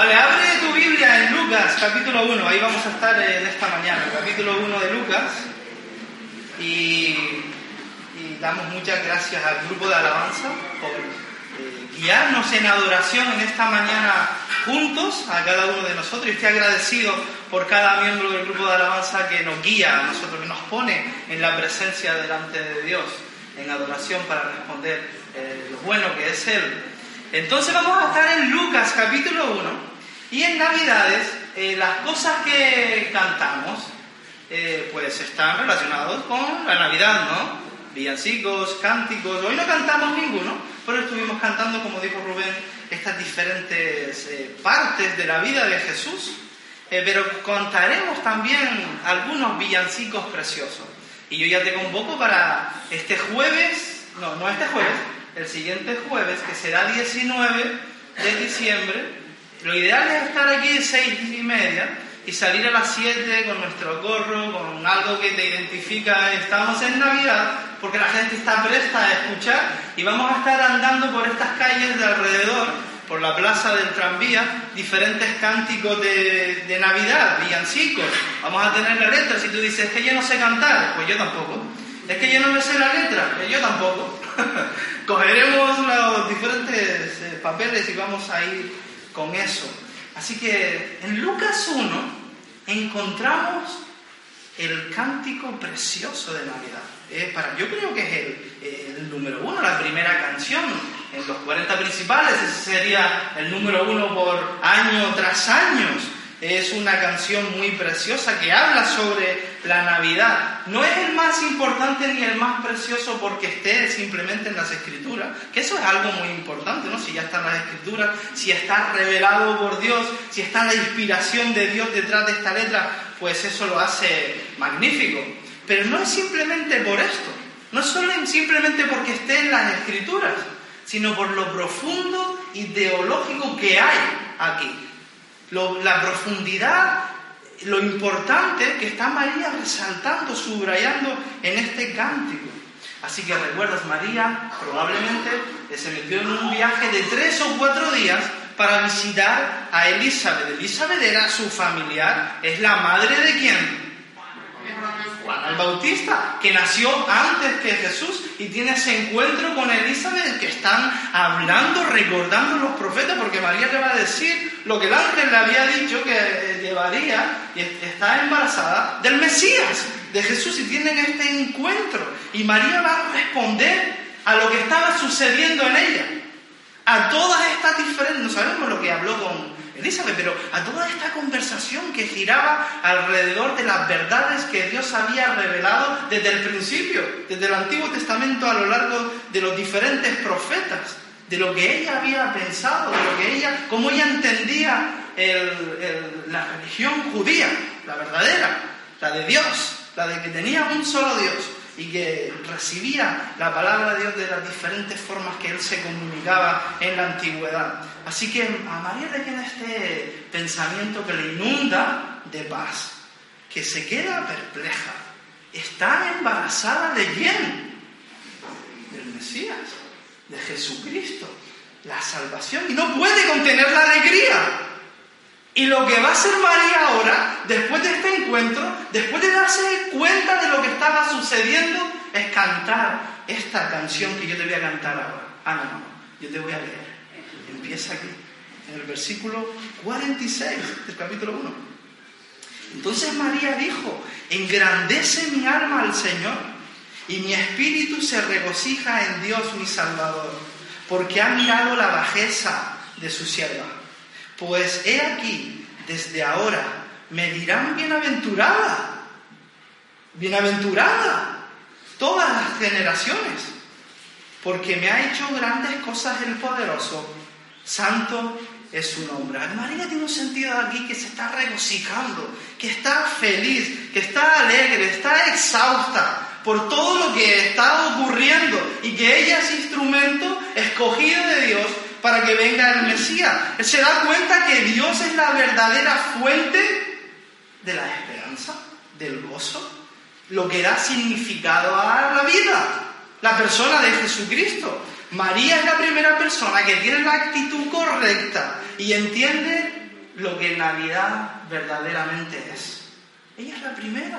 Vale, abre tu Biblia en Lucas, capítulo 1. Ahí vamos a estar en esta mañana, capítulo 1 de Lucas. Y, y damos muchas gracias al grupo de alabanza por eh, guiarnos en adoración en esta mañana juntos, a cada uno de nosotros. Y estoy agradecido por cada miembro del grupo de alabanza que nos guía a nosotros, que nos pone en la presencia delante de Dios, en adoración para responder eh, lo bueno que es Él. Entonces vamos a estar en Lucas capítulo 1 y en Navidades eh, las cosas que cantamos eh, pues están relacionados con la Navidad, ¿no? Villancicos, cánticos, hoy no cantamos ninguno, pero estuvimos cantando, como dijo Rubén, estas diferentes eh, partes de la vida de Jesús, pero contaremos también algunos villancicos preciosos. Y yo ya te convoco para este jueves, no, no este jueves, el siguiente jueves, que será 19 de diciembre. Lo ideal es estar aquí seis y media y salir a las 7 con nuestro gorro, con algo que te identifica, estamos en Navidad, porque la gente está presta a escuchar y vamos a estar andando por estas calles de alrededor, por la plaza del tranvía, diferentes cánticos de, de Navidad, villancicos. Vamos a tener la letra. Si tú dices, es que yo no sé cantar, pues yo tampoco. Es que yo no me sé la letra, pues yo tampoco. Cogeremos los diferentes eh, papeles y vamos a ir con eso. Así que en Lucas 1 encontramos el cántico precioso de Navidad. Eh, para, yo creo que es el, número uno, la primera canción en los 40 principales. Ese sería el número uno por año tras año. Es una canción muy preciosa que habla sobre la Navidad. No es el más importante ni el más precioso porque esté simplemente en las escrituras, que eso es algo muy importante, ¿no? Si ya está en las escrituras, si está revelado por Dios, si está la inspiración de Dios detrás de esta letra, pues eso lo hace magnífico. Pero no es simplemente por esto, no es solo simplemente porque esté en las escrituras, sino por lo profundo y teológico que hay aquí la profundidad, lo importante que está María resaltando, subrayando en este cántico. Así que recuerdas, María probablemente se metió en un viaje de tres o cuatro días para visitar a Elizabeth. Elizabeth era su familiar, es la madre de quién? Juan el Bautista, que nació antes que Jesús y tiene ese encuentro con Elizabeth que están hablando, recordando los profetas, porque María le va a decir lo que el ángel le había dicho que eh, llevaría y está embarazada del Mesías, de Jesús, y tienen este encuentro. Y María va a responder a lo que estaba sucediendo en ella, a todas estas diferentes, no sabemos lo que habló con Elizabeth, pero a toda esta conversación que giraba alrededor de las verdades que Dios había revelado desde el principio, desde el Antiguo Testamento a lo largo de los diferentes profetas, de lo que ella había pensado, de lo que ella, cómo ella entendía la religión judía, la verdadera, la de Dios, la de que tenía un solo Dios y que recibía la palabra de Dios de las diferentes formas que él se comunicaba en la antigüedad. Así que a María le tiene este pensamiento que le inunda de paz, que se queda perpleja. ¿Está embarazada de quién? Del Mesías, de Jesucristo, la salvación, y no puede contener la alegría. Y lo que va a hacer María ahora, después de este encuentro, después de darse cuenta de lo que estaba sucediendo, es cantar esta canción que yo te voy a cantar ahora. Ah, no, no, yo te voy a leer. Empieza aquí, en el versículo 46 del capítulo 1. Entonces María dijo, engrandece mi alma al Señor y mi espíritu se regocija en Dios mi Salvador, porque ha mirado la bajeza de su sierva pues he aquí, desde ahora, me dirán bienaventurada, bienaventurada, todas las generaciones, porque me ha hecho grandes cosas el poderoso, santo es su nombre. María tiene un sentido aquí que se está regocijando, que está feliz, que está alegre, está exhausta por todo lo que está ocurriendo y que ella es instrumento escogido de Dios para que venga el Mesías. Se da cuenta que Dios es la verdadera fuente de la esperanza, del gozo, lo que da significado a la vida, la persona de Jesucristo. María es la primera persona que tiene la actitud correcta y entiende lo que Navidad verdaderamente es. Ella es la primera.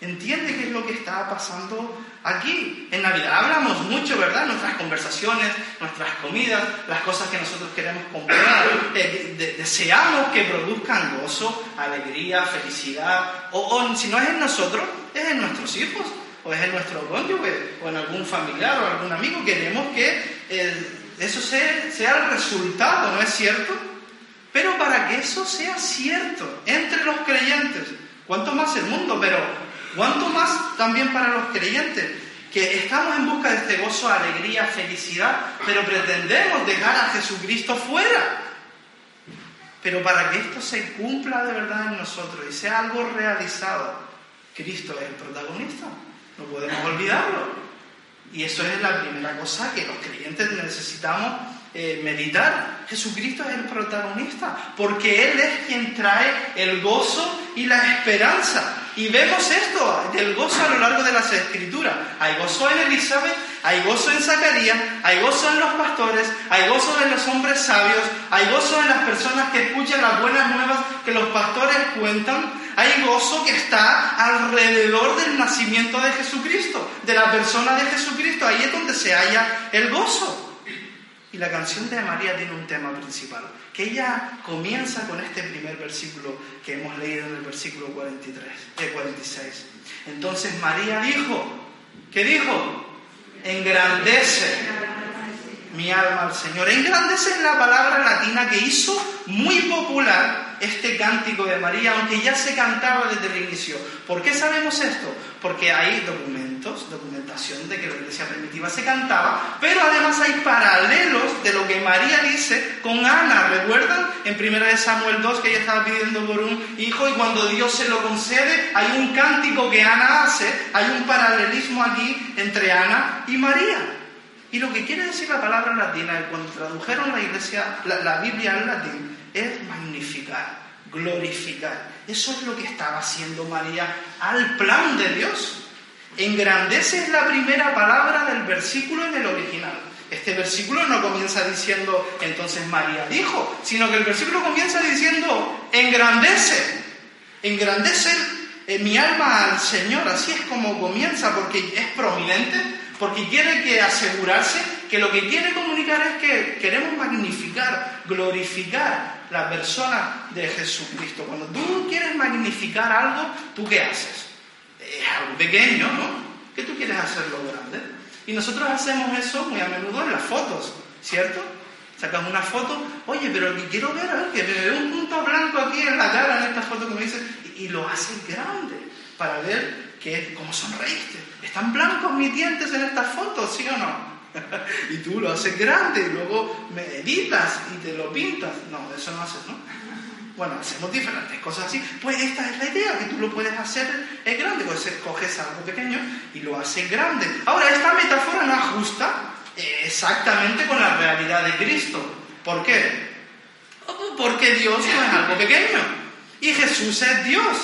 Entiende qué es lo que está pasando aquí. En Navidad hablamos mucho, ¿verdad? Nuestras conversaciones, nuestras comidas, las cosas que nosotros queremos comprar. Eh, deseamos que produzcan gozo, alegría, felicidad. O, si no es en nosotros, es en nuestros hijos, o es en nuestro cónyuge, o en algún familiar o algún amigo. Queremos que eh, eso sea, sea el resultado, ¿no es cierto? Pero para que eso sea cierto entre los creyentes, cuanto más el mundo, pero cuanto más también para los creyentes, que estamos en busca de este gozo, alegría, felicidad, pero pretendemos dejar a Jesucristo fuera. Pero para que esto se cumpla de verdad en nosotros y sea algo realizado, Cristo es el protagonista, no podemos olvidarlo. Y eso es la primera cosa que los creyentes necesitamos eh, meditar. Jesucristo es el protagonista, porque Él es quien trae el gozo y la esperanza. Y vemos esto del gozo a lo largo de las escrituras. Hay gozo en Elizabeth, hay gozo en Zacarías, hay gozo en los pastores, hay gozo en los hombres sabios, hay gozo en las personas que escuchan las buenas nuevas que los pastores cuentan. Hay gozo que está alrededor del nacimiento de Jesucristo, de la persona de Jesucristo. Ahí es donde se halla el gozo. Y la canción de María tiene un tema principal, que ella comienza con este primer versículo que hemos leído en el versículo 43, de 46. Entonces María dijo, ¿qué dijo? Engrandece mi alma al Señor. Engrandece es la palabra latina que hizo muy popular este cántico de María, aunque ya se cantaba desde el inicio. ¿Por qué sabemos esto? Porque hay documentos, documentación de que la iglesia primitiva se cantaba, pero además hay paralelos de lo que María dice con Ana. ¿Recuerdan? En 1 Samuel 2 que ella estaba pidiendo por un hijo y cuando Dios se lo concede, hay un cántico que Ana hace, hay un paralelismo aquí entre Ana y María. Y lo que quiere decir la palabra latina, cuando tradujeron la, iglesia, la, Biblia al latín, es magnificar, glorificar. Eso es lo que estaba haciendo María al plan de Dios. Engrandece es la primera palabra del versículo en el original. Este versículo no comienza diciendo entonces María dijo, sino que el versículo comienza diciendo engrandece, engrandece eh, mi alma al Señor. Así es como comienza, porque es prominente porque quiere que asegurarse que lo que quiere comunicar es que queremos magnificar, glorificar la persona de Jesucristo. Cuando tú quieres magnificar algo, ¿tú qué haces? Es algo pequeño, ¿no? ¿Qué tú quieres hacerlo grande? Y nosotros hacemos eso muy a menudo en las fotos, ¿cierto? Sacamos una foto, oye, pero que quiero ver, a que me veo un punto blanco aquí en la cara en esta foto que me dice, y, y lo haces grande para ver que como sonreíste. Están blancos mis dientes en estas fotos, ¿sí o no? y tú lo haces grande y luego me editas y te lo pintas. No, eso no haces, ¿no? Bueno, hacemos diferentes cosas así. Pues esta es la idea, que tú lo puedes hacer es grande. Pues coges algo pequeño y lo haces grande. Ahora, esta metáfora no ajusta exactamente con la realidad de Cristo. ¿Por qué? Porque Dios no es algo pequeño. Y Jesús es Dios.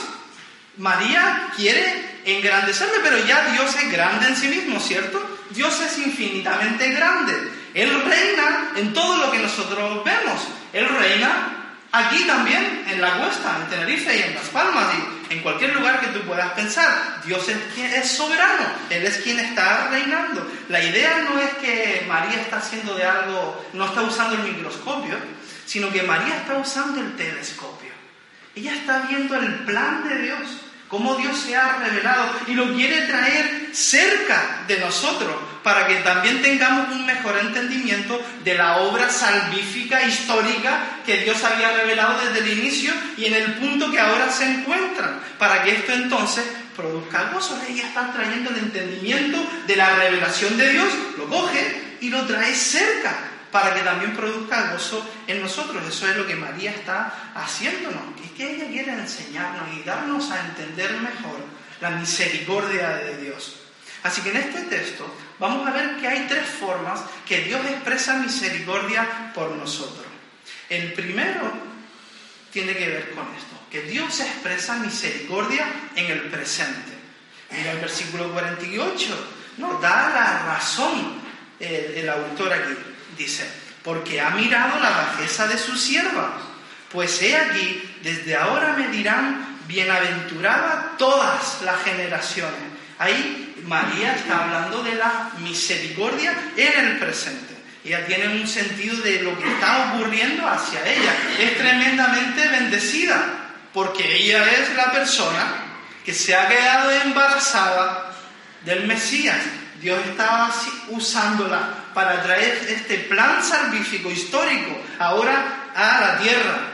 María quiere engrandecerle, pero ya Dios es grande en sí mismo, ¿cierto? Dios es infinitamente grande. Él reina en todo lo que nosotros vemos. Él reina aquí también, en la cuesta, en Tenerife y en Las Palmas y en cualquier lugar que tú puedas pensar. Dios es quien es soberano, Él es quien está reinando. La idea no es que María está haciendo de algo, no está usando el microscopio, sino que María está usando el telescopio. Ella está viendo el plan de Dios cómo Dios se ha revelado y lo quiere traer cerca de nosotros para que también tengamos un mejor entendimiento de la obra salvífica histórica que Dios había revelado desde el inicio y en el punto que ahora se encuentra, para que esto entonces produzca gozo. Ella está trayendo el entendimiento de la revelación de Dios, lo coge y lo trae cerca para que también produzca gozo en nosotros. Eso es lo que María está haciéndonos. Es que ella quiere enseñarnos y darnos a entender mejor la misericordia de Dios. Así que en este texto vamos a ver que hay tres formas que Dios expresa misericordia por nosotros. El primero tiene que ver con esto, que Dios expresa misericordia en el presente. Mira el versículo 48, nos da la razón el, el autor aquí dice, porque ha mirado la bajeza de su sierva. Pues he aquí, desde ahora me dirán, bienaventurada todas las generaciones. Ahí María está hablando de la misericordia en el presente. Ella tiene un sentido de lo que está ocurriendo hacia ella. Es tremendamente bendecida porque ella es la persona que se ha quedado embarazada del Mesías. Dios estaba usándola para traer este plan salvífico histórico ahora a la tierra,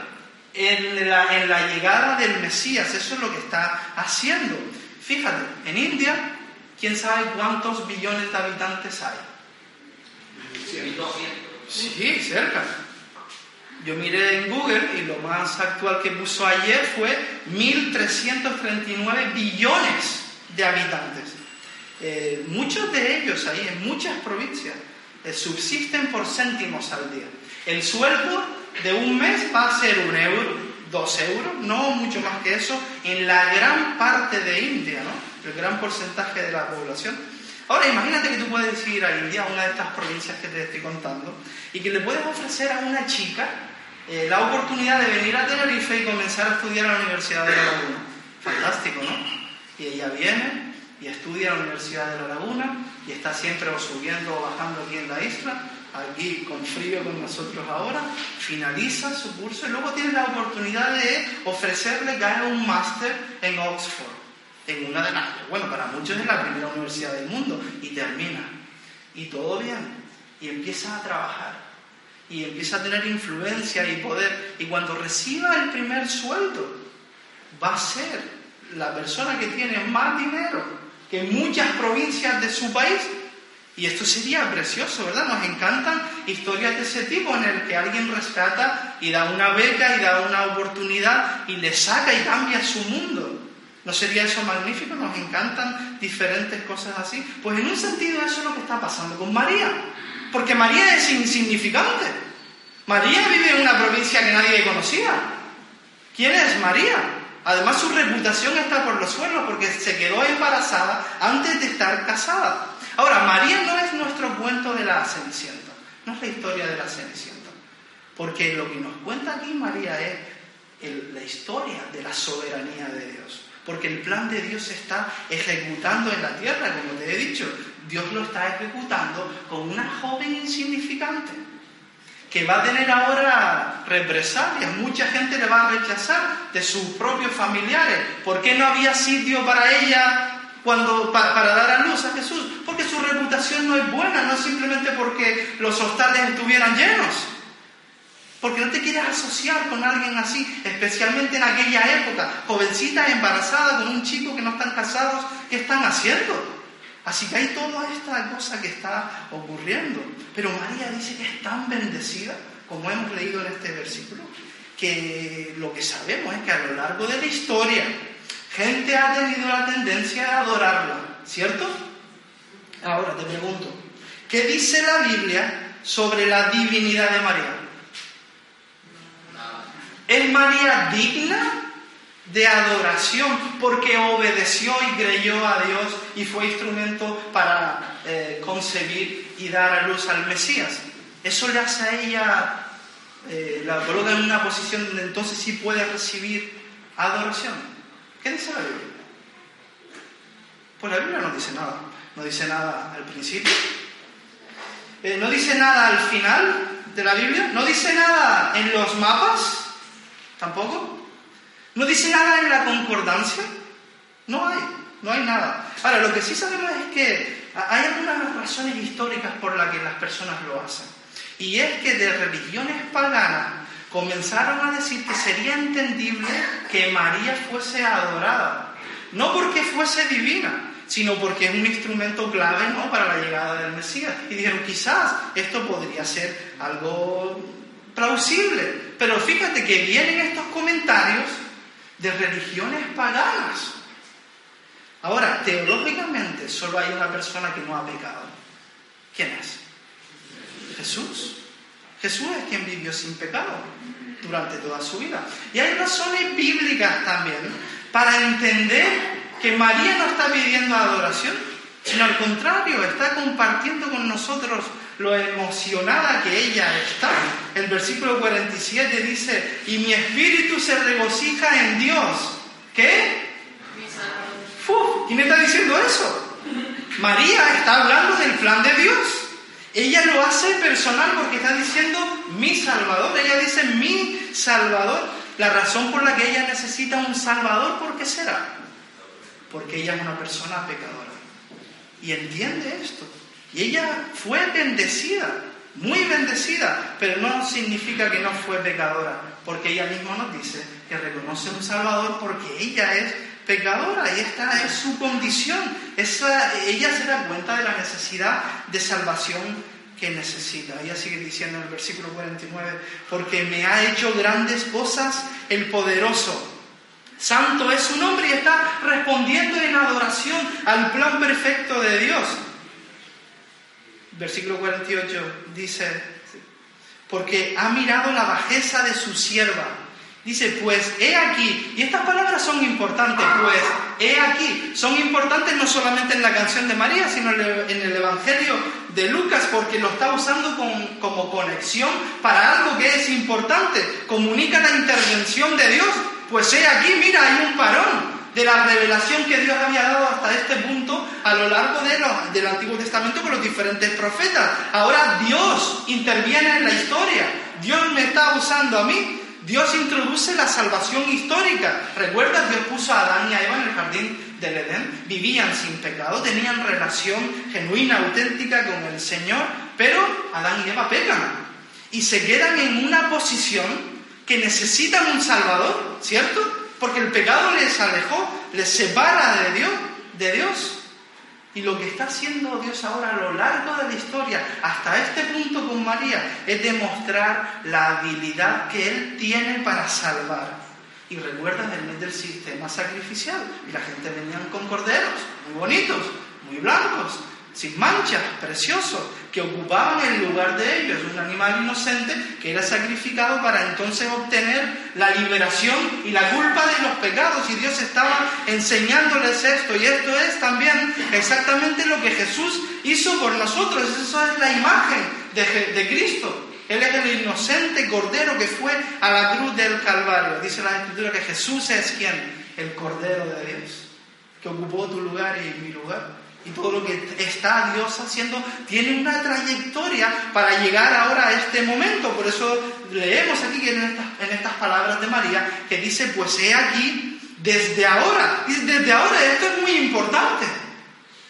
en la, llegada del Mesías. Eso es lo que está haciendo. Fíjate, en India, ¿quién sabe cuántos billones de habitantes hay? Sí, cerca. Yo miré en Google y lo más actual que puso ayer fue 1.339 billones de habitantes. Eh, muchos de ellos ahí, en muchas provincias, subsisten por céntimos al día. El sueldo de un mes va a ser un euro, dos euros, no mucho más que eso, en la gran parte de India, ¿no? el gran porcentaje de la población. Ahora imagínate que tú puedes ir a India, una de estas provincias que te estoy contando, y que le puedes ofrecer a una chica eh, la oportunidad de venir a Tenerife y comenzar a estudiar en la Universidad de La Laguna. Fantástico, ¿no? Y ella viene y estudia en la Universidad de La Laguna y está siempre o subiendo o bajando aquí en la isla, aquí con frío con nosotros ahora, finaliza su curso y luego tiene la oportunidad de ofrecerle haga un máster en Oxford, en una de las, bueno, para muchos es la primera universidad del mundo, y termina. Y todo bien. Y empieza a trabajar y empieza a tener influencia y poder. Y cuando reciba el primer sueldo, va a ser la persona que tiene más dinero que muchas provincias de su país. Y esto sería precioso, ¿verdad? Nos encantan historias de ese tipo en el que alguien rescata y da una beca y da una oportunidad y le saca y cambia su mundo. ¿No sería eso magnífico? Nos encantan diferentes cosas así. Pues en un sentido eso es lo que está pasando con María. Porque María es insignificante. María vive en una provincia que nadie conocía. ¿Quién es María? Además su reputación está por los suelos porque se quedó embarazada antes de estar casada. Ahora, María no es nuestro cuento de la Cenicienta, no es la historia de la Cenicienta, porque lo que nos cuenta aquí María es la historia de la soberanía de Dios, porque el plan de Dios se está ejecutando en la tierra, como te he dicho, Dios lo está ejecutando con una joven insignificante que va a tener ahora represalias. Mucha gente le va a rechazar de sus propios familiares. ¿Por qué no había sitio para ella cuando, para, dar a luz a Jesús? Porque su reputación no es buena, no simplemente porque los hostales estuvieran llenos. Porque no te quieres asociar con alguien así, especialmente en aquella época, jovencita embarazada con un chico que no están casados, ¿qué están haciendo? Así que hay toda esta cosa que está ocurriendo. Pero María dice que es tan bendecida, como hemos leído en este versículo, que lo que sabemos es que a lo largo de la historia, gente ha tenido la tendencia a adorarla, ¿cierto? Ahora te pregunto, ¿qué dice la Biblia sobre la divinidad de María? ¿Es María digna de adoración porque obedeció y creyó a Dios y fue instrumento para eh, concebir y dar a luz al Mesías. Eso le hace a ella, eh, la coloca en una posición donde entonces sí puede recibir adoración. ¿Qué dice la Biblia? Pues la Biblia no dice nada. No dice nada al principio. Eh, no dice nada al final de la Biblia. No dice nada en los mapas. Tampoco. ¿No dice nada en la concordancia? No hay, no hay nada. Ahora, lo que sí sabemos es que hay algunas razones históricas por las que las personas lo hacen. Y es que de religiones paganas comenzaron a decir que sería entendible que María fuese adorada. No porque fuese divina, sino porque es un instrumento clave ¿no? para la llegada del Mesías. Y dijeron, quizás esto podría ser algo plausible. Pero fíjate que vienen estos comentarios de religiones paganas. Ahora, teológicamente solo hay una persona que no ha pecado. ¿Quién es? Jesús. Jesús es quien vivió sin pecado durante toda su vida. Y hay razones bíblicas también para entender que María no está pidiendo adoración, sino al contrario, está compartiendo con nosotros lo emocionada que ella está. El versículo 47 dice, y mi espíritu se regocija en Dios. ¿Qué? Uf, ¿Quién está diciendo eso? María está hablando del plan de Dios. Ella lo hace personal porque está diciendo mi Salvador. Ella dice mi Salvador. La razón por la que ella necesita un Salvador, ¿por qué será? Porque ella es una persona pecadora. Y entiende esto. Y ella fue bendecida, muy bendecida, pero no significa que no fue pecadora, porque ella misma nos dice que reconoce un Salvador porque ella es pecadora y esta es su condición. Ella se da cuenta de la necesidad de salvación que necesita. Ella sigue diciendo en el versículo 49, porque me ha hecho grandes cosas el poderoso. Santo es su nombre y está respondiendo en adoración al plan perfecto de Dios. Versículo 48 dice, porque ha mirado la bajeza de su sierva. Dice, pues he aquí, y estas palabras son importantes, pues he aquí, son importantes no solamente en la canción de María, sino en el Evangelio de Lucas, porque lo está usando como conexión para algo que es importante, comunica la intervención de Dios, pues he aquí, mira, hay un parón de la revelación que Dios había dado hasta este punto a lo largo de del Antiguo Testamento con los diferentes profetas. Ahora Dios interviene en la historia, Dios me está usando a mí Dios introduce la salvación histórica. Recuerda, Dios puso a Adán y a Eva en el jardín del Edén, vivían sin pecado, tenían relación genuina, auténtica con el Señor, pero Adán y Eva pecan y se quedan en una posición que necesitan un Salvador, ¿cierto? Porque el pecado les alejó, les separa de Dios, de Dios. Y lo que está haciendo Dios ahora a lo largo de la historia, hasta este punto con María, es demostrar la habilidad que Él tiene para salvar. Y recuerdan el mes del sistema sacrificial. Y la gente venían con corderos, muy bonitos, muy blancos, sin manchas, preciosos, que ocupaban el lugar de ellos, un animal inocente que era sacrificado para entonces obtener la liberación y la culpa de los pecados. Y Dios estaba enseñándoles esto. Y esto es también exactamente lo que Jesús hizo por nosotros. Esa es la imagen de, de Cristo. Él es el inocente cordero que fue a la cruz del Calvario. Dice la Escritura que Jesús es quien? El cordero de Dios, que ocupó tu lugar y mi lugar y todo lo que está Dios haciendo tiene una trayectoria para llegar ahora a este momento. Por eso leemos aquí en estas, en estas palabras de María que dice, pues he aquí desde ahora. Y desde ahora esto es muy importante.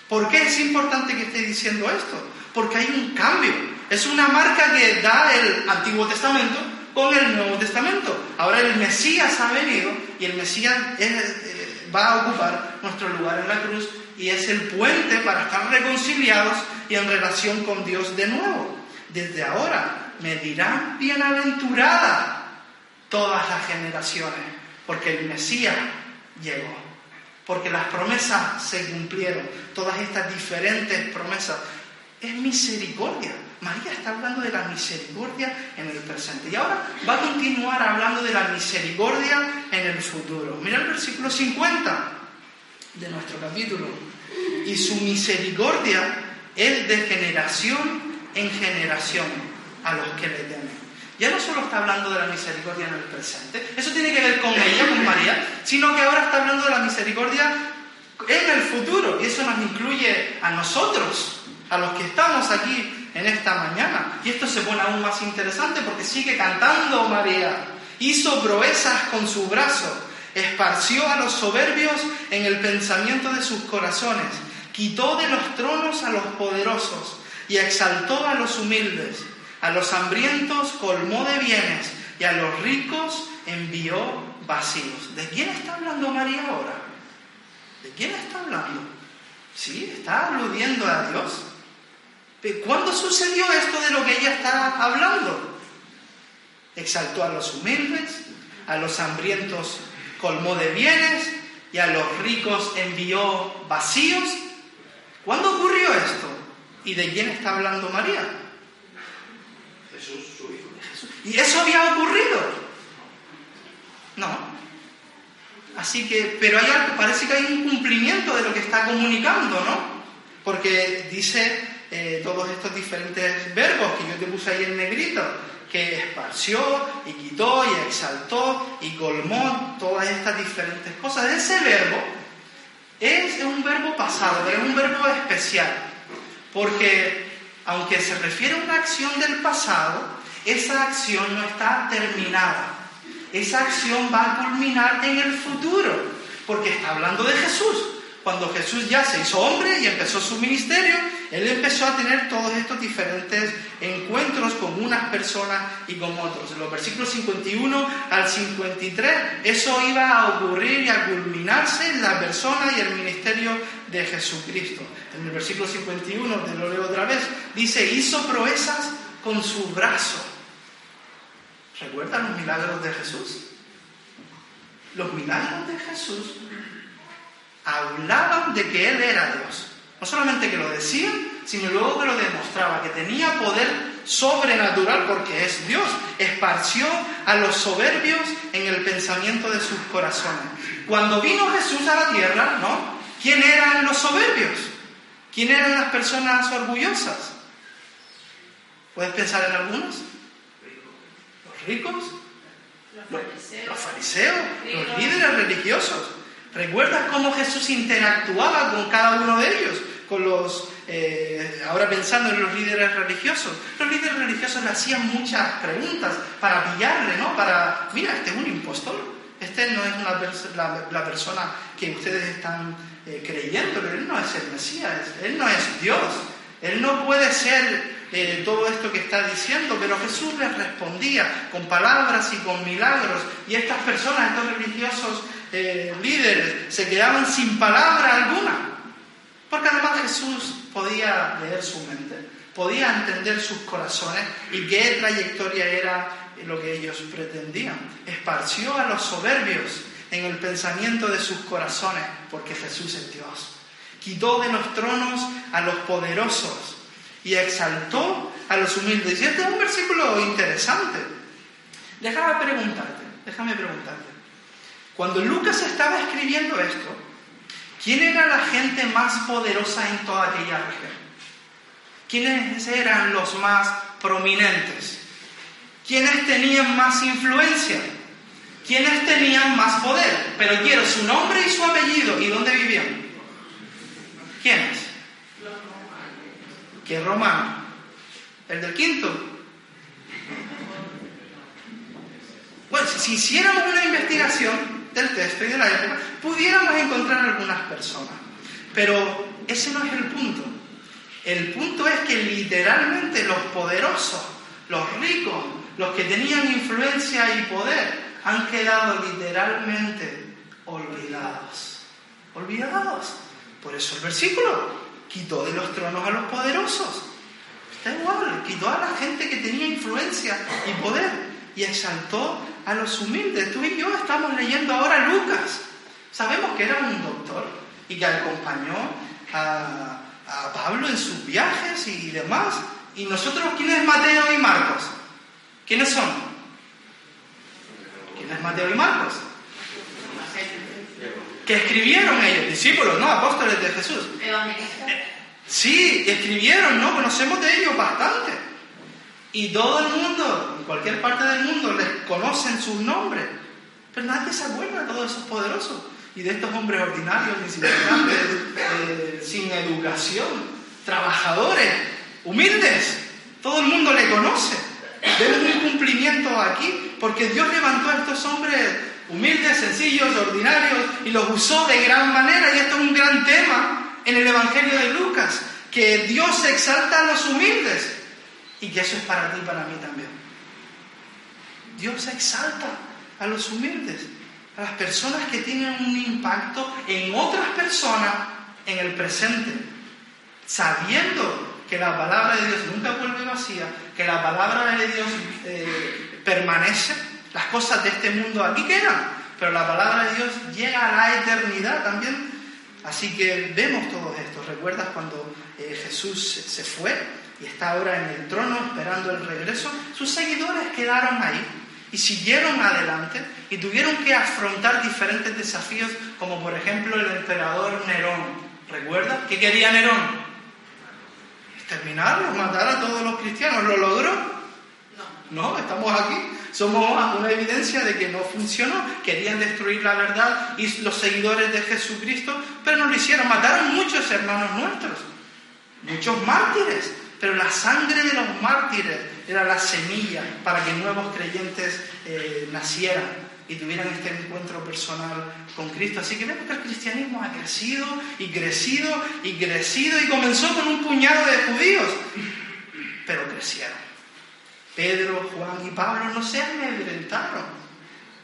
¿Por qué es importante que esté diciendo esto? Porque hay un cambio. Es una marca que da el Antiguo Testamento con el Nuevo Testamento. Ahora el Mesías ha venido y el Mesías eh, va a ocupar nuestro lugar en la cruz y es el puente para estar reconciliados y en relación con Dios de nuevo. Desde ahora me dirán bienaventurada todas las generaciones, porque el Mesías llegó, porque las promesas se cumplieron, todas estas diferentes promesas. Es misericordia. María está hablando de la misericordia en el presente. Y ahora va a continuar hablando de la misericordia en el futuro. Mira el versículo 50 de nuestro capítulo. Y su misericordia es de generación en generación a los que le temen. Ya no solo está hablando de la misericordia en el presente, eso tiene que ver con ella, con María, sino que ahora está hablando de la misericordia en el futuro. Y eso nos incluye a nosotros, a los que estamos aquí en esta mañana. Y esto se pone aún más interesante porque sigue cantando María. Hizo proezas con su brazo esparció a los soberbios en el pensamiento de sus corazones, quitó de los tronos a los poderosos y exaltó a los humildes, a los hambrientos colmó de bienes y a los ricos envió vacíos. ¿De quién está hablando María ahora? ¿De quién está hablando? Sí, está aludiendo a Dios. ¿Cuándo sucedió esto de lo que ella está hablando? Exaltó a los humildes, a los hambrientos colmó de bienes y a los ricos envió vacíos. ¿Cuándo ocurrió esto? ¿Y de quién está hablando María? Jesús, su hijo. ¿Y eso había ocurrido? No. Así que, pero hay parece que hay un cumplimiento de lo que está comunicando, ¿no? Porque dice eh, todos estos diferentes verbos que yo te puse ahí en negrito, que esparció y quitó y exaltó y colmó todas estas diferentes cosas. Ese verbo es un verbo pasado, es un verbo especial, porque aunque se refiere a una acción del pasado, esa acción no está terminada. Esa acción va a culminar en el futuro, porque está hablando de Jesús. Cuando Jesús ya se hizo hombre y empezó su ministerio, él empezó a tener todos estos diferentes encuentros con unas personas y con otros. En los versículos 51 al 53, eso iba a ocurrir y a culminarse en la persona y el ministerio de Jesucristo. En el versículo 51, te lo leo otra vez, dice, hizo proezas con su brazo. ¿Recuerdan los milagros de Jesús? Los milagros de Jesús hablaban de que Él era Dios. No solamente que lo decían, sino luego que lo demostraba, que tenía poder sobrenatural porque es Dios. Esparció a los soberbios en el pensamiento de sus corazones. Cuando vino Jesús a la tierra, ¿no? ¿Quién eran los soberbios? ¿Quién eran las personas orgullosas? ¿Puedes pensar en algunos? Los ricos, los fariseos, los líderes religiosos. ¿Recuerdas cómo Jesús interactuaba con cada uno de ellos? Con los, eh, ahora pensando en los líderes religiosos, los líderes religiosos le hacían muchas preguntas para pillarle, ¿no? Para, mira, este es un impostor, este no es una la, persona que ustedes están eh, creyendo, pero él no es el Mesías, él no es Dios, él no puede ser eh, todo esto que está diciendo, pero Jesús les respondía con palabras y con milagros, y estas personas, estos religiosos, eh, líderes se quedaban sin palabra alguna. Porque además Jesús podía leer su mente, podía entender sus corazones y qué trayectoria era lo que ellos pretendían. Esparció a los soberbios en el pensamiento de sus corazones, porque Jesús es Dios. Quitó de los tronos a los poderosos y exaltó a los humildes. Y este es un versículo interesante. Déjame preguntarte, déjame preguntarte. Cuando Lucas estaba escribiendo esto, ¿quién era la gente más poderosa en toda aquella región? ¿Quiénes eran los más prominentes? ¿Quiénes tenían más influencia? ¿Quiénes tenían más poder? Pero quiero su nombre y su apellido. ¿Y dónde vivían? ¿Quiénes? ¿Qué romano? ¿El del quinto? Bueno, si hiciéramos una investigación, del texto y de la época, pudiéramos encontrar algunas personas. Pero ese no es el punto. El punto es que literalmente los poderosos, los ricos, los que tenían influencia y poder, han quedado literalmente olvidados. Olvidados. Por eso el versículo quitó de los tronos a los poderosos. Está igual, quitó a la gente que tenía influencia y poder y exaltó a los humildes. Tú y yo estamos leyendo ahora Lucas. Sabemos que era un doctor y que acompañó a, Pablo en sus viajes y demás. ¿Y nosotros quién es Mateo y Marcos? ¿Quiénes son? ¿Quién es Mateo y Marcos? Que escribieron ellos, discípulos, ¿no? Apóstoles de Jesús. Sí, escribieron, ¿no? Conocemos de ellos bastante. Y todo el mundo, en cualquier parte del mundo, les conocen sus nombres. Pero nadie se acuerda de todos esos poderosos y de estos hombres ordinarios, insignificantes, eh, sin educación, trabajadores, humildes. Todo el mundo le conoce. Vemos un cumplimiento aquí, porque Dios levantó a estos hombres humildes, sencillos, ordinarios, y los usó de gran manera. Y esto es un gran tema en el Evangelio de Lucas, que Dios exalta a los humildes y que eso es para ti y para mí también. Dios exalta a los humildes, a las personas que tienen un impacto en otras personas en el presente, sabiendo que la palabra de Dios nunca vuelve vacía, que la palabra de Dios eh, permanece, las cosas de este mundo aquí quedan, pero la palabra de Dios llega a la eternidad también. Así que vemos todo esto. ¿Recuerdas cuando eh, Jesús se fue? Y está ahora en el trono esperando el regreso, sus seguidores quedaron ahí y siguieron adelante y tuvieron que afrontar diferentes desafíos, como por ejemplo el emperador Nerón. ¿Recuerda? ¿Qué quería Nerón? terminarlos, matar a todos los cristianos. ¿Lo logró? No, estamos aquí. Somos una evidencia de que no funcionó. Querían destruir la verdad y los seguidores de Jesucristo, pero no lo hicieron. Mataron muchos hermanos nuestros, muchos mártires. Pero la sangre de los mártires era la semilla para que nuevos creyentes eh, nacieran y tuvieran este encuentro personal con Cristo. Así que vemos que el cristianismo ha crecido y crecido y crecido y comenzó con un puñado de judíos, pero crecieron. Pedro, Juan y Pablo no se amedrentaron,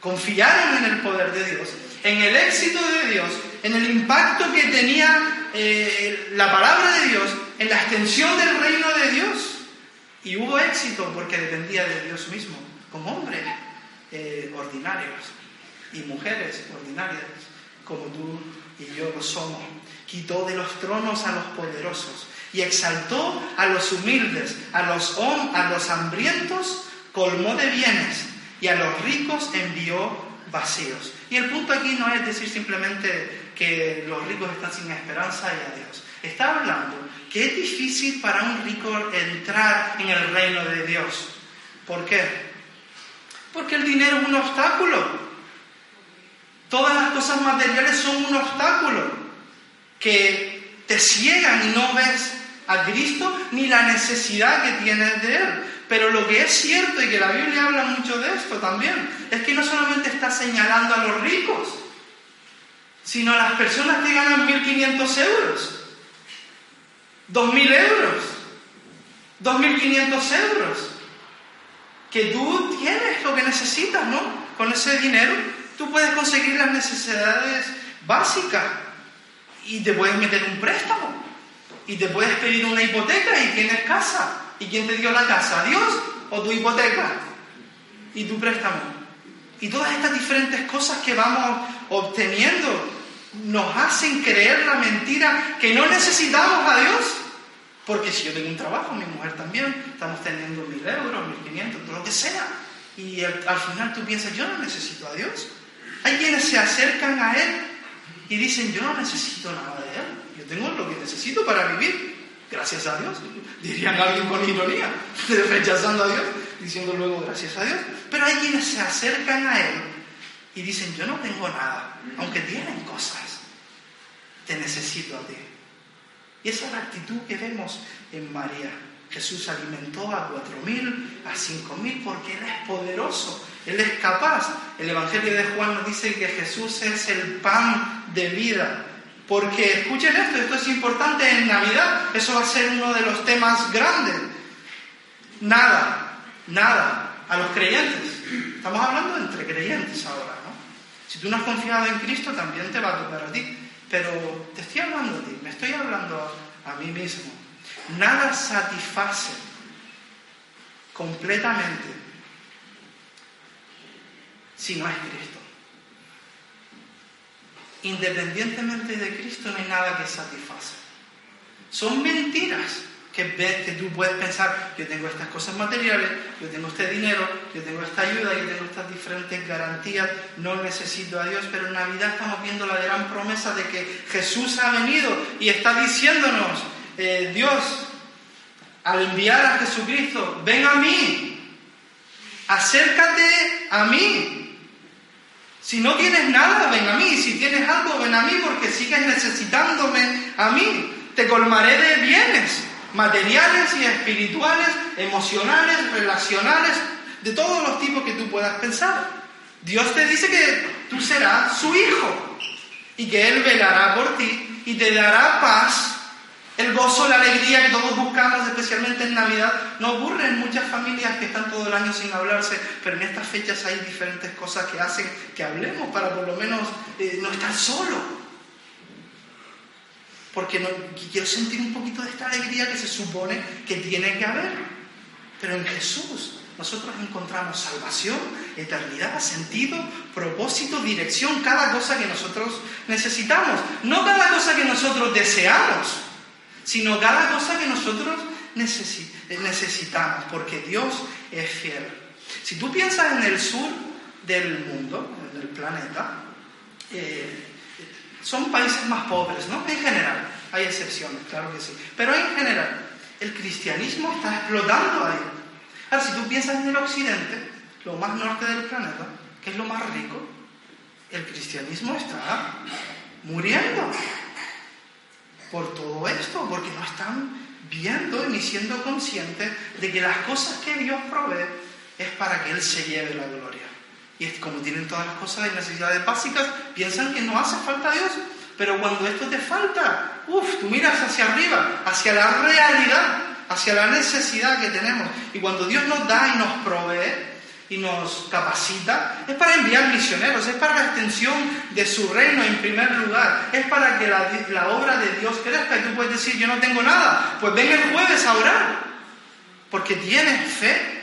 confiaron en el poder de Dios, en el éxito de Dios, en el impacto que tenía eh, la palabra de Dios, en la extensión del reino de Dios. Y hubo éxito porque dependía de Dios mismo, como hombres eh, ordinarios y mujeres ordinarias, como tú y yo lo somos. Quitó de los tronos a los poderosos y exaltó a los humildes, a los, a los hambrientos colmó de bienes y a los ricos envió vacíos. Y el punto aquí no es decir simplemente que los ricos están sin esperanza y a Dios. Está hablando que es difícil para un rico entrar en el reino de Dios. ¿Por qué? Porque el dinero es un obstáculo. Todas las cosas materiales son un obstáculo que te ciegan y no ves a Cristo ni la necesidad que tienes de Él. Pero lo que es cierto y que la Biblia habla mucho de esto también, es que no solamente está señalando a los ricos, sino a las personas que ganan 1.500 euros, 2.000 euros, 2.500 euros que tú tienes lo que necesitas, ¿no? Con ese dinero tú puedes conseguir las necesidades básicas y te puedes meter un préstamo y te puedes pedir una hipoteca y tienes casa. ¿Y quién te dio la casa? ¿Dios o tu hipoteca? ¿Y tu préstamo? Y todas estas diferentes cosas que vamos obteniendo nos hacen creer la mentira que no necesitamos a Dios. Porque si yo tengo un trabajo, mi mujer también, estamos teniendo mil euros, mil quinientos, todo lo que sea. Y al, final tú piensas, yo no necesito a Dios. Hay quienes se acercan a Él y dicen, yo no necesito nada de Él. Yo tengo lo que necesito para vivir. Gracias a Dios. Dirían alguien con ironía, rechazando a Dios, diciendo luego gracias a Dios. Pero hay quienes se acercan a Él y dicen, yo no tengo nada, aunque tienen cosas. Te necesito a ti. Y esa es la actitud que vemos en María. Jesús alimentó a cuatro mil, a cinco mil, porque Él es poderoso, Él es capaz. El Evangelio de Juan nos dice que Jesús es el pan de vida. Porque, escuchen esto, esto es importante en Navidad, eso va a ser uno de los temas grandes. Nada, nada, a los creyentes. Estamos hablando entre creyentes ahora. Si tú no has confiado en Cristo, también te va a tocar a ti. Pero te estoy hablando a ti, me estoy hablando a, mí mismo. Nada satisface completamente si no es Cristo. Independientemente de Cristo no hay nada que satisface. Son mentiras que, que tú puedes pensar, yo tengo estas cosas materiales, yo tengo este dinero, yo tengo esta ayuda, yo tengo estas diferentes garantías, no necesito a Dios, pero en Navidad estamos viendo la gran promesa de que Jesús ha venido y está diciéndonos, eh, Dios, al enviar a Jesucristo, ven a mí, acércate a mí. Si no tienes nada, ven a mí. Si tienes algo, ven a mí porque sigues necesitándome a mí. Te colmaré de bienes materiales y espirituales, emocionales, relacionales, de todos los tipos que tú puedas pensar. Dios te dice que tú serás su hijo y que Él velará por ti y te dará paz. El gozo, la alegría que todos buscamos, especialmente en Navidad, no ocurre en muchas familias que están todo el año sin hablarse, pero en estas fechas hay diferentes cosas que hacen que hablemos para por lo menos eh, no estar solo porque no, quiero sentir un poquito de esta alegría que se supone que tiene que haber. Pero en Jesús nosotros encontramos salvación, eternidad, sentido, propósito, dirección, cada cosa que nosotros necesitamos. No cada cosa que nosotros deseamos, sino cada cosa que nosotros necesitamos, porque Dios es fiel. Si tú piensas en el sur del mundo, del planeta, eh, son países más pobres, ¿no? En general, hay excepciones, claro que sí. Pero en general, El cristianismo está explotando ahí. Ahora, si tú piensas en el occidente, lo más norte del planeta, que es lo más rico, el cristianismo está muriendo por todo esto, porque no están viendo ni siendo conscientes de que las cosas que Dios provee es para que Él se lleve la gloria. Y es como tienen todas las cosas y necesidades básicas, piensan que no hace falta Dios. Pero cuando esto te falta, uff, tú miras hacia arriba, hacia la realidad, hacia la necesidad que tenemos. Y cuando Dios nos da y nos provee, y nos capacita, es para enviar misioneros, es para la extensión de su reino en primer lugar, es para que la, obra de Dios crezca y tú puedes decir, yo no tengo nada, pues ven el jueves a orar, porque tienes fe,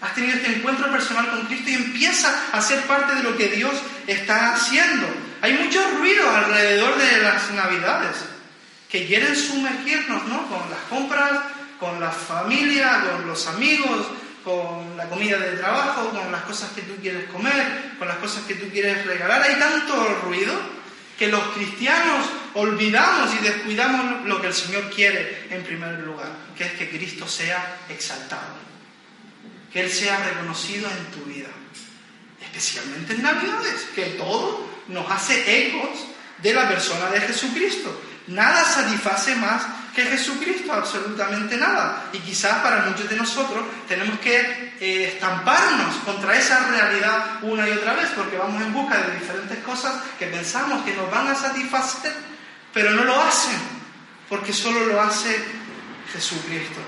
has tenido este encuentro personal con Cristo y empieza a ser parte de lo que Dios está haciendo. Hay mucho ruido alrededor de las Navidades que quieren sumergirnos, ¿no? Con las compras, con la familia, con los amigos, con la comida de trabajo, con las cosas que tú quieres comer, con las cosas que tú quieres regalar. Hay tanto ruido que los cristianos olvidamos y descuidamos lo que el Señor quiere en primer lugar, que es que Cristo sea exaltado, que Él sea reconocido en tu vida, especialmente en Navidades, que todo nos hace ecos de la persona de Jesucristo. Nada satisface más que Jesucristo, absolutamente nada. Y quizás para muchos de nosotros tenemos que eh, estamparnos contra esa realidad una y otra vez, porque vamos en busca de diferentes cosas que pensamos que nos van a satisfacer, pero no lo hacen, porque solo lo hace Jesucristo.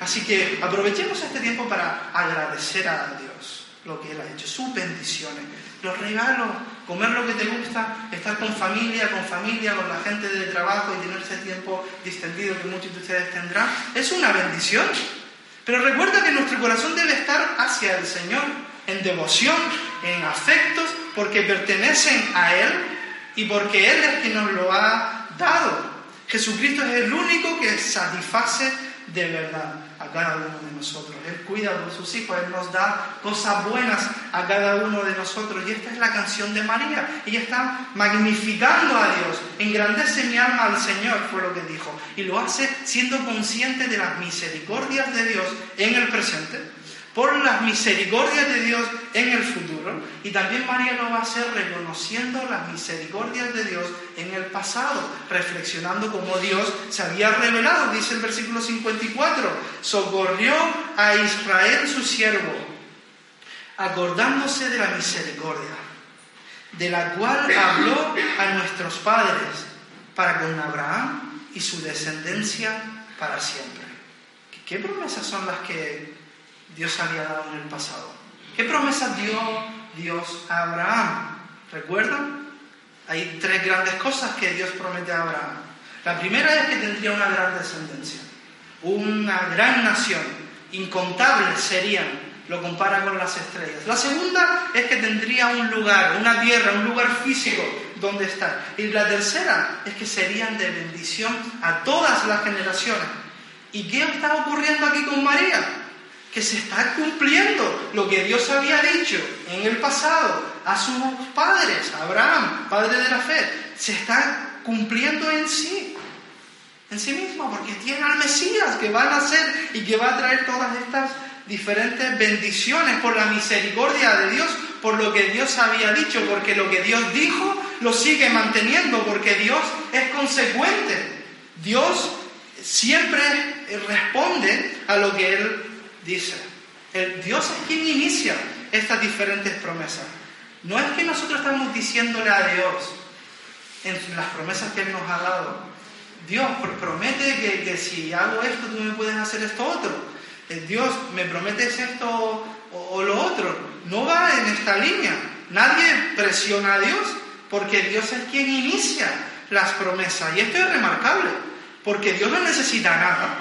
Así que aprovechemos este tiempo para agradecer a Dios lo que Él ha hecho, sus bendiciones, los regalos, comer lo que te gusta, estar con familia, con familia, con la gente de trabajo y tener ese tiempo distendido que muchos de ustedes tendrán, es una bendición. Pero recuerda que nuestro corazón debe estar hacia el Señor, en devoción, en afectos, porque pertenecen a Él y porque Él es quien nos lo ha dado. Jesucristo es el único que satisface de verdad cada uno de nosotros. Él cuida por sus hijos, Él nos da cosas buenas a cada uno de nosotros. Y esta es la canción de María. Ella está magnificando a Dios. Engrandece mi alma al Señor, fue lo que dijo. Y lo hace siendo consciente de las misericordias de Dios en el presente por las misericordias de Dios en el futuro. Y también María lo va a hacer reconociendo las misericordias de Dios en el pasado, reflexionando cómo Dios se había revelado. Dice el versículo 54, socorrió a Israel su siervo, acordándose de la misericordia, de la cual habló a nuestros padres, para con Abraham y su descendencia para siempre. ¿Qué promesas son las que Dios había dado en el pasado. ¿Qué promesas dio Dios a Abraham? ¿Recuerdan? Hay tres grandes cosas que Dios promete a Abraham. La primera es que tendría una gran descendencia, una gran nación, incontables serían, lo compara con las estrellas. La segunda es que tendría un lugar, una tierra, un lugar físico donde estar. Y la tercera es que serían de bendición a todas las generaciones. ¿Y qué está ocurriendo aquí con María? que se está cumpliendo lo que Dios había dicho en el pasado a sus padres, Abraham, padre de la fe, se está cumpliendo en sí, en sí mismo, porque tiene al Mesías que va a nacer y que va a traer todas estas diferentes bendiciones por la misericordia de Dios, por lo que Dios había dicho, porque lo que Dios dijo lo sigue manteniendo, porque Dios es consecuente. Dios siempre responde a lo que Él dice. El Dios es quien inicia estas diferentes promesas. No es que nosotros estamos diciéndole a Dios en las promesas que Él nos ha dado, Dios promete que, si hago esto tú me puedes hacer esto otro. Eh, Dios me prometes esto o, o lo otro. No va en esta línea. Nadie presiona a Dios porque Dios es quien inicia las promesas. Y esto es remarcable, porque Dios no necesita nada.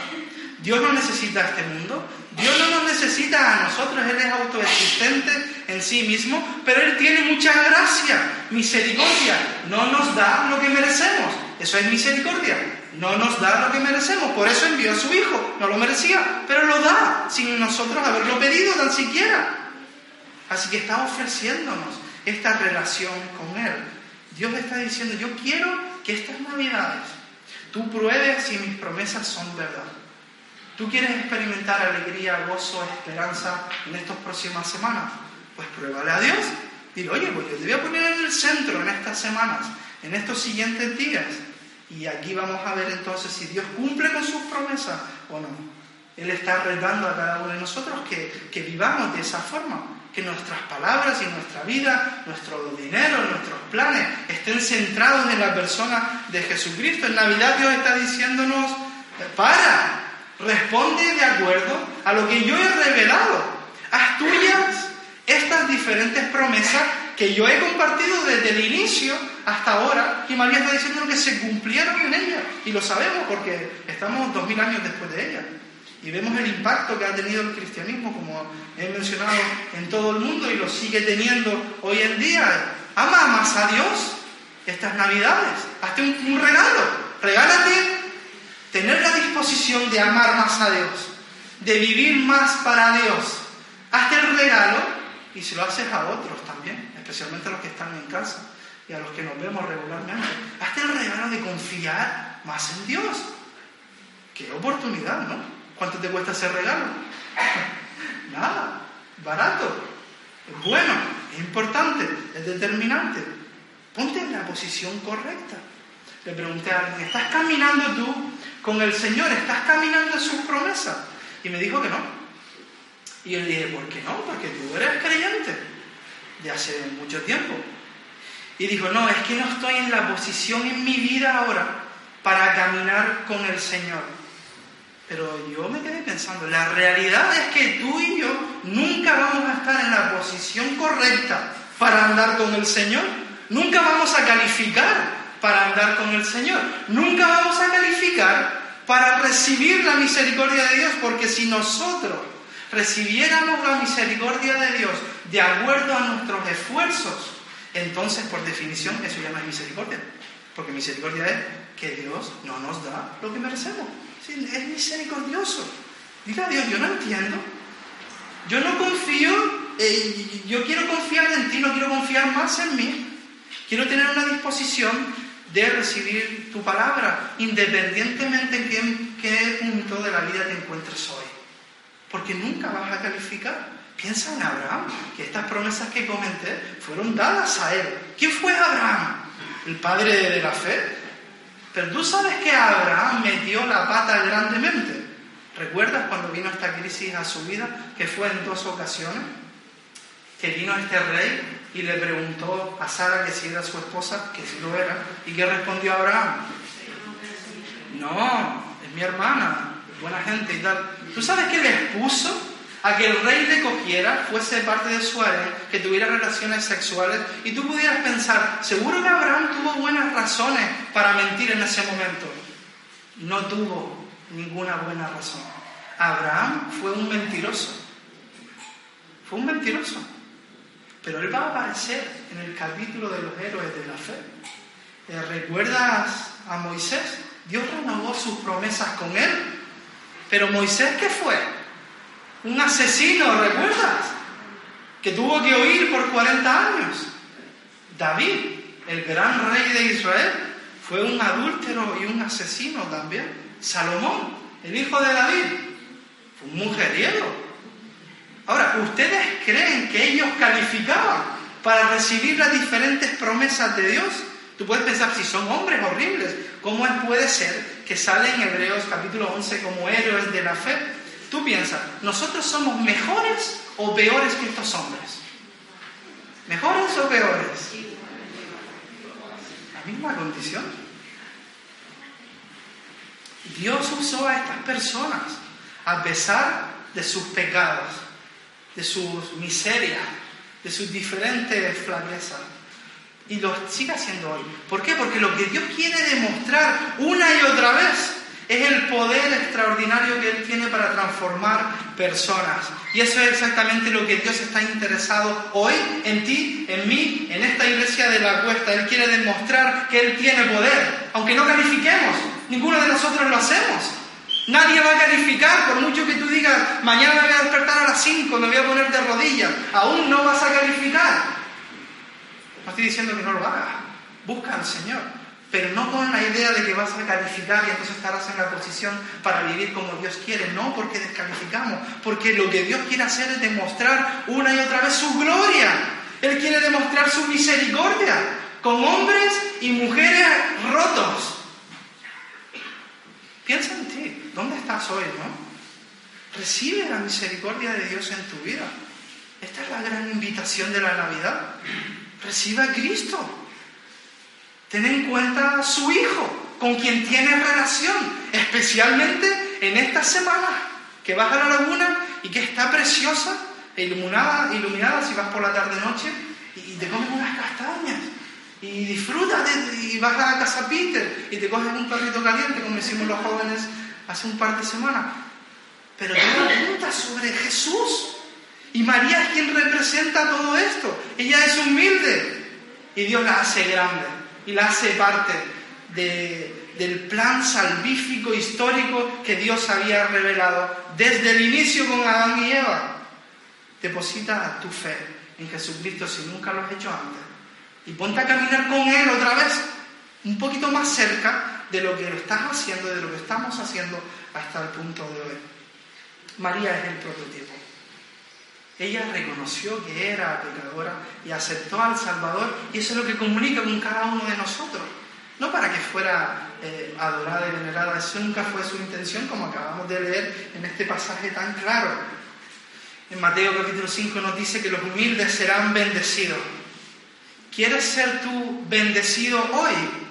Dios no necesita este mundo, Dios no nos necesita a nosotros, Él es autoexistente en sí mismo, pero Él tiene mucha gracia, misericordia. No nos da lo que merecemos, eso es misericordia. No nos da lo que merecemos, por eso envió a su Hijo, no lo merecía, pero lo da sin nosotros haberlo pedido tan siquiera. Así que está ofreciéndonos esta relación con Él. Dios le está diciendo, yo quiero que estas navidades tú pruebes si mis promesas son verdad. ¿Tú quieres experimentar alegría, gozo, esperanza en estas próximas semanas? Pues pruébale a Dios. Dile, oye, pues yo te voy a poner en el centro en estas semanas, en estos siguientes días. Y aquí vamos a ver entonces si Dios cumple con sus promesas o no. Él está retando a cada uno de nosotros que, que vivamos de esa forma que nuestras palabras y nuestra vida, nuestro dinero, nuestros planes estén centrados en la persona de Jesucristo. En Navidad Dios está diciéndonos, para, responde de acuerdo a lo que yo he revelado. Haz tuyas estas diferentes promesas que yo he compartido desde el inicio hasta ahora y María está diciendo que se cumplieron en ella. Y lo sabemos porque estamos dos mil años después de ella. Y vemos el impacto que ha tenido el cristianismo, como he mencionado, en todo el mundo y lo sigue teniendo hoy en día. Ama más a Dios estas navidades. Hazte un, regalo. Regálate tener la disposición de amar más a Dios, de vivir más para Dios. Hazte el regalo y se lo haces a otros también, especialmente a los que están en casa y a los que nos vemos regularmente. Hazte el regalo de confiar más en Dios. Qué oportunidad, ¿no? ¿Cuánto te cuesta ese regalo? Nada, barato, bueno, es importante, es determinante. Ponte en la posición correcta. Le pregunté a alguien, ¿estás caminando tú con el Señor? ¿Estás caminando en sus promesas? Y me dijo que no. Y yo le dije, ¿por qué no? Porque tú eres creyente de hace mucho tiempo. Y dijo, no, es que no estoy en la posición en mi vida ahora para caminar con el Señor. Pero yo me quedé pensando, la realidad es que tú y yo nunca vamos a estar en la posición correcta para andar con el Señor. Nunca vamos a calificar para andar con el Señor. Nunca vamos a calificar para recibir la misericordia de Dios, porque si nosotros recibiéramos la misericordia de Dios de acuerdo a nuestros esfuerzos, entonces por definición eso ya no es misericordia, porque misericordia es que Dios no nos da lo que merecemos es misericordioso. Diga a Dios, yo no entiendo. Yo no confío, eh, yo quiero confiar en ti, no quiero confiar más en mí. Quiero tener una disposición de recibir tu palabra, independientemente en qué, punto de la vida te encuentres hoy. Porque nunca vas a calificar. Piensa en Abraham, que estas promesas que comenté fueron dadas a él. ¿Quién fue Abraham? ¿El padre de la fe? Pero tú sabes que Abraham metió la pata grandemente. ¿Recuerdas cuando vino esta crisis a su vida? Que fue en dos ocasiones. Que vino este rey y le preguntó a Sara que si era su esposa, que si lo era. ¿Y qué respondió Abraham? No, es mi hermana, buena gente y tal. ¿Tú sabes qué le expuso? a que el rey le cogiera, fuese parte de su harén, que tuviera relaciones sexuales, y tú pudieras pensar, seguro que Abraham tuvo buenas razones para mentir en ese momento. No tuvo ninguna buena razón. Abraham fue un mentiroso. Fue un mentiroso. Pero él va a aparecer en el capítulo de los héroes de la fe. Eh, ¿Recuerdas a Moisés? Dios renovó sus promesas con él. Pero Moisés, ¿qué fue? un asesino, ¿recuerdas? Que tuvo que huir por 40 años. David, el gran rey de Israel, fue un adúltero y un asesino también. Salomón, el hijo de David, fue un mujeriego. Ahora, ¿ustedes creen que ellos calificaban para recibir las diferentes promesas de Dios? Tú puedes pensar, si son hombres horribles, ¿cómo puede ser que salen en Hebreos capítulo 11 como héroes de la fe? Tú piensas, ¿nosotros somos mejores o peores que estos hombres? ¿Mejores o peores? La misma condición. Dios usó a estas personas a pesar de sus pecados, de sus miserias, de sus diferentes flaquezas. Y lo sigue haciendo hoy. ¿Por qué? Porque lo que Dios quiere demostrar una y otra vez es el poder extraordinario que Él tiene para transformar personas. Y eso es exactamente lo que Dios está interesado hoy en ti, en mí, en esta iglesia de la cuesta. Él quiere demostrar que Él tiene poder, aunque no califiquemos. Ninguno de nosotros lo hacemos. Nadie va a calificar, por mucho que tú digas, mañana me voy a despertar a las 5, me voy a poner de rodillas. Aún no vas a calificar. No estoy diciendo que no lo hagas. Busca al Señor. pero no con la idea de que vas a calificar y entonces estarás en la posición para vivir como Dios quiere, no porque descalificamos, porque lo que Dios quiere hacer es demostrar una y otra vez su gloria. Él quiere demostrar su misericordia con hombres y mujeres rotos. Piensa en ti, ¿dónde estás hoy, no? Recibe la misericordia de Dios en tu vida. Esta es la gran invitación de la Navidad. Recibe a Cristo. Ten en cuenta a su Hijo, con quien tienes relación, especialmente en esta semana, que vas a la laguna y que está preciosa, e iluminada, iluminada si vas por la tarde-noche y te comes unas castañas y disfrutas y vas a casa Peter y te coges un perrito caliente, como hicimos los jóvenes hace un par de semanas. Pero todo apunta sobre Jesús. Y María es quien representa todo esto. Ella es humilde y Dios la hace grande y la hace parte del plan salvífico histórico que Dios había revelado desde el inicio con Adán y Eva. Deposita tu fe en Jesucristo si nunca lo has hecho antes y ponte a caminar con Él otra vez, un poquito más cerca de lo que lo estás haciendo, de lo que estamos haciendo hasta el punto de hoy. María es el prototipo. Ella reconoció que era pecadora y aceptó al Salvador y eso es lo que comunica con cada uno de nosotros. No para que fuera eh, adorada y venerada, eso nunca fue su intención como acabamos de leer en este pasaje tan claro. En Mateo capítulo 5 nos dice que los humildes serán bendecidos. ¿Quieres ser tú bendecido hoy?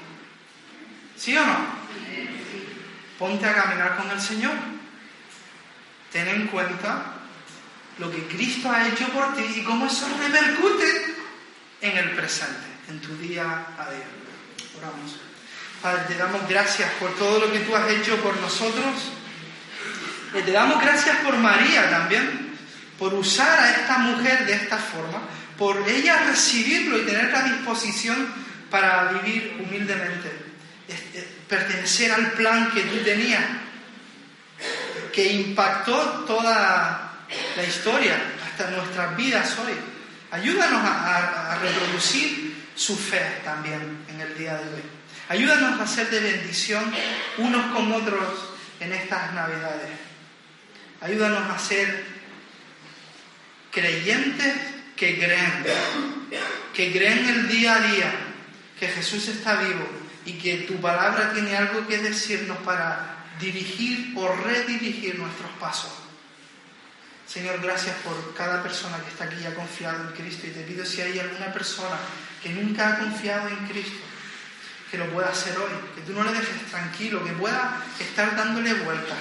¿Sí o no? Ponte a caminar con el Señor. Ten en cuenta lo que Cristo ha hecho por ti y cómo eso repercute en el presente, en tu día a día. Oramos. Padre, te damos gracias por todo lo que tú has hecho por nosotros. Y te damos gracias por María también, por usar a esta mujer de esta forma, por ella recibirlo y tener la disposición para vivir humildemente, pertenecer al plan que tú tenías, que impactó toda la historia, hasta nuestras vidas hoy. Ayúdanos a, reproducir su fe también en el día de hoy. Ayúdanos a ser de bendición unos con otros en estas Navidades. Ayúdanos a ser creyentes que creen, que creen el día a día que Jesús está vivo y que tu palabra tiene algo que decirnos para dirigir o redirigir nuestros pasos. Señor, gracias por cada persona que está aquí ha confiado en Cristo. Y te pido si hay alguna persona que nunca ha confiado en Cristo, que lo pueda hacer hoy, que tú no le dejes tranquilo, que pueda estar dándole vueltas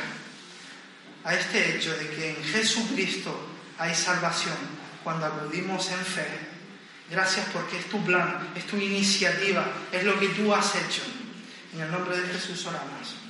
a este hecho de que en Jesucristo hay salvación cuando acudimos en fe. Gracias porque es tu plan, es tu iniciativa, es lo que tú has hecho. En el nombre de Jesús oramos.